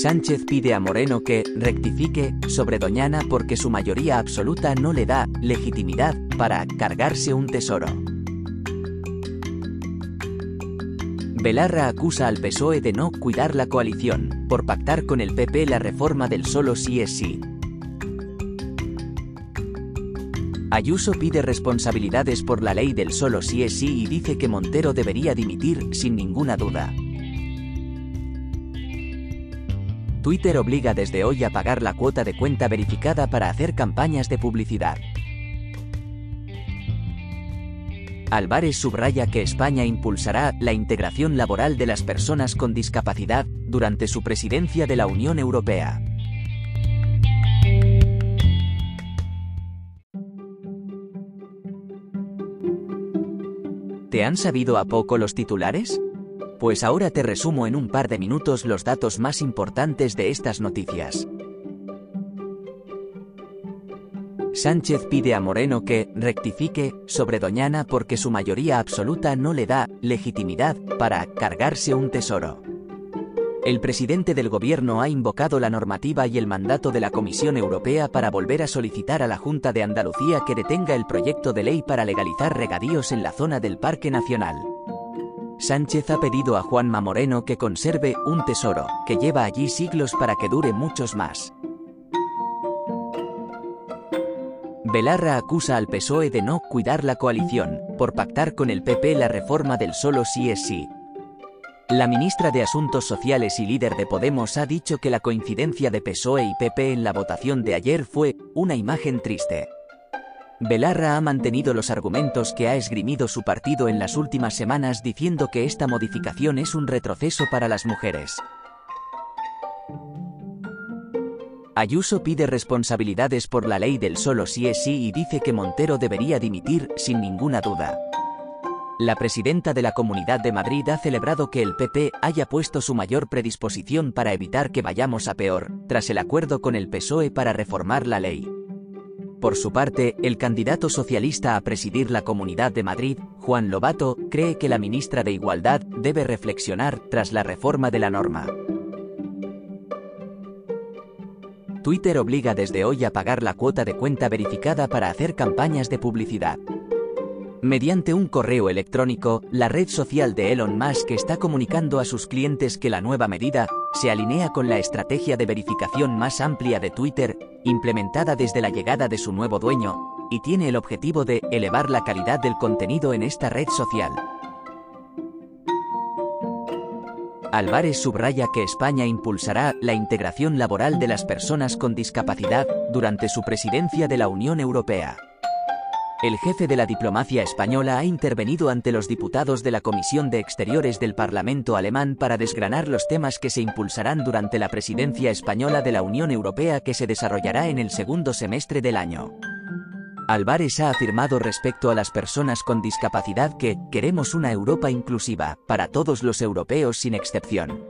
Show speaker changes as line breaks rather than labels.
Sánchez pide a Moreno que rectifique sobre Doñana porque su mayoría absoluta no le da legitimidad para cargarse un tesoro. Belarra acusa al PSOE de no cuidar la coalición, por pactar con el PP la reforma del solo sí es sí. Ayuso pide responsabilidades por la ley del solo sí es sí y dice que Montero debería dimitir sin ninguna duda. Twitter obliga desde hoy a pagar la cuota de cuenta verificada para hacer campañas de publicidad. Álvarez subraya que España impulsará la integración laboral de las personas con discapacidad durante su presidencia de la Unión Europea. ¿Te han sabido a poco los titulares? Pues ahora te resumo en un par de minutos los datos más importantes de estas noticias. Sánchez pide a Moreno que rectifique sobre Doñana porque su mayoría absoluta no le da legitimidad para cargarse un tesoro. El presidente del gobierno ha invocado la normativa y el mandato de la Comisión Europea para volver a solicitar a la Junta de Andalucía que detenga el proyecto de ley para legalizar regadíos en la zona del Parque Nacional. Sánchez ha pedido a Juanma Moreno que conserve un tesoro, que lleva allí siglos para que dure muchos más. Belarra acusa al PSOE de no cuidar la coalición, por pactar con el PP la reforma del solo sí es sí. La ministra de Asuntos Sociales y líder de Podemos ha dicho que la coincidencia de PSOE y PP en la votación de ayer fue una imagen triste. Belarra ha mantenido los argumentos que ha esgrimido su partido en las últimas semanas diciendo que esta modificación es un retroceso para las mujeres. Ayuso pide responsabilidades por la ley del solo sí es sí y dice que Montero debería dimitir sin ninguna duda. La presidenta de la Comunidad de Madrid ha celebrado que el PP haya puesto su mayor predisposición para evitar que vayamos a peor, tras el acuerdo con el PSOE para reformar la ley. Por su parte, el candidato socialista a presidir la Comunidad de Madrid, Juan Lobato, cree que la ministra de Igualdad debe reflexionar tras la reforma de la norma. Twitter obliga desde hoy a pagar la cuota de cuenta verificada para hacer campañas de publicidad. Mediante un correo electrónico, la red social de Elon Musk está comunicando a sus clientes que la nueva medida se alinea con la estrategia de verificación más amplia de Twitter, implementada desde la llegada de su nuevo dueño, y tiene el objetivo de elevar la calidad del contenido en esta red social. Álvarez subraya que España impulsará la integración laboral de las personas con discapacidad durante su presidencia de la Unión Europea. El jefe de la diplomacia española ha intervenido ante los diputados de la Comisión de Exteriores del Parlamento alemán para desgranar los temas que se impulsarán durante la presidencia española de la Unión Europea que se desarrollará en el segundo semestre del año. Álvarez ha afirmado respecto a las personas con discapacidad que queremos una Europa inclusiva, para todos los europeos sin excepción.